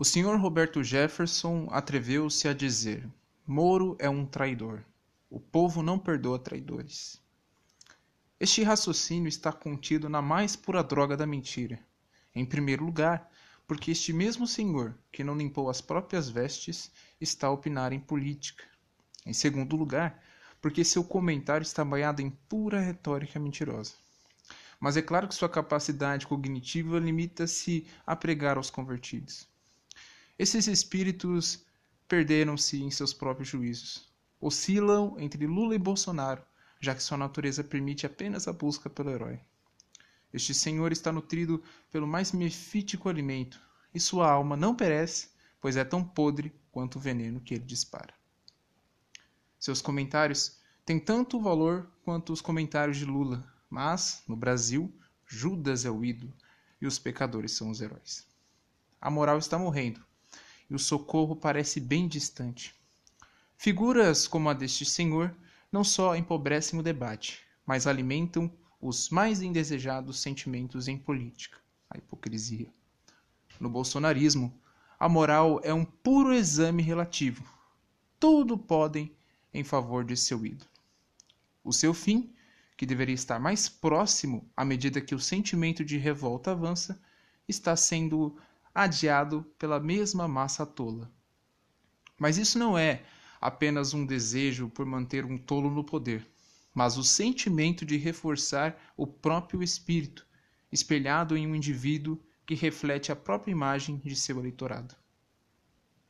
O Sr. Roberto Jefferson atreveu-se a dizer: Moro é um traidor. O povo não perdoa traidores. Este raciocínio está contido na mais pura droga da mentira. Em primeiro lugar, porque este mesmo senhor, que não limpou as próprias vestes, está a opinar em política. Em segundo lugar, porque seu comentário está banhado em pura retórica mentirosa. Mas é claro que sua capacidade cognitiva limita-se a pregar aos convertidos. Esses espíritos perderam-se em seus próprios juízos. Oscilam entre Lula e Bolsonaro, já que sua natureza permite apenas a busca pelo herói. Este senhor está nutrido pelo mais mefítico alimento, e sua alma não perece, pois é tão podre quanto o veneno que ele dispara. Seus comentários têm tanto valor quanto os comentários de Lula, mas, no Brasil, Judas é o ídolo e os pecadores são os heróis. A moral está morrendo, e o socorro parece bem distante. Figuras como a deste senhor não só empobrecem o debate, mas alimentam os mais indesejados sentimentos em política, a hipocrisia. No bolsonarismo, a moral é um puro exame relativo. Tudo podem em favor de seu ídolo. O seu fim, que deveria estar mais próximo à medida que o sentimento de revolta avança, está sendo adiado pela mesma massa tola. Mas isso não é apenas um desejo por manter um tolo no poder, mas o sentimento de reforçar o próprio espírito, espelhado em um indivíduo que reflete a própria imagem de seu eleitorado.